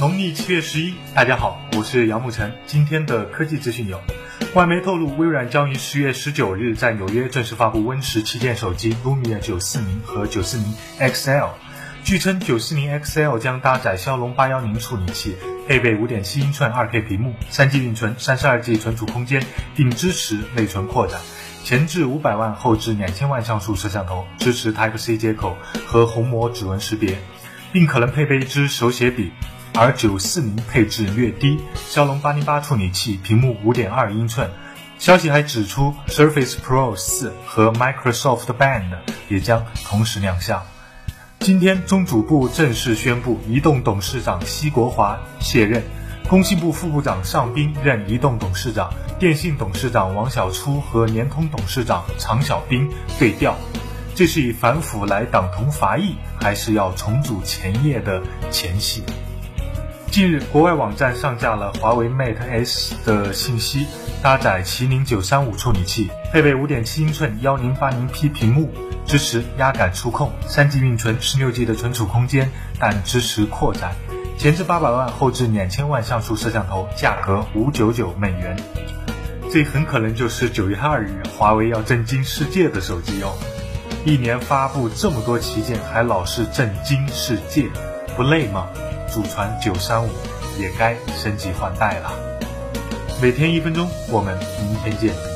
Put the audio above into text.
农历七月十一，大家好，我是杨沐晨。今天的科技资讯有：外媒透露，微软将于十月十九日在纽约正式发布 Win 十旗舰手机 Lumia 九四零和九四零 XL。据称，九四零 XL 将搭载骁龙八幺零处理器，配备五点七英寸二 K 屏幕，三 G 运存，三十二 G 存储空间，并支持内存扩展。前置五百万，后置两千万像素摄像头，支持 Type C 接口和虹膜指纹识别，并可能配备一支手写笔。而九四零配置略低，骁龙八零八处理器，屏幕五点二英寸。消息还指出，Surface Pro 四和 Microsoft Band 也将同时亮相。今天，中组部正式宣布，移动董事长奚国华卸任，工信部副部长尚斌任移动董事长，电信董事长王小初和联通董事长常小兵对调。这是以反腐来党同伐异，还是要重组前夜的前戏？近日，国外网站上架了华为 Mate S 的信息，搭载麒麟九三五处理器，配备五点七英寸幺零八零 P 屏幕。支持压感触控，三 G 运存，十六 G 的存储空间，但支持扩展。前置八百万，后置两千万像素摄像头，价格五九九美元。这很可能就是九月二日华为要震惊世界的手机哦。一年发布这么多旗舰，还老是震惊世界，不累吗？祖传九三五也该升级换代了。每天一分钟，我们明天见。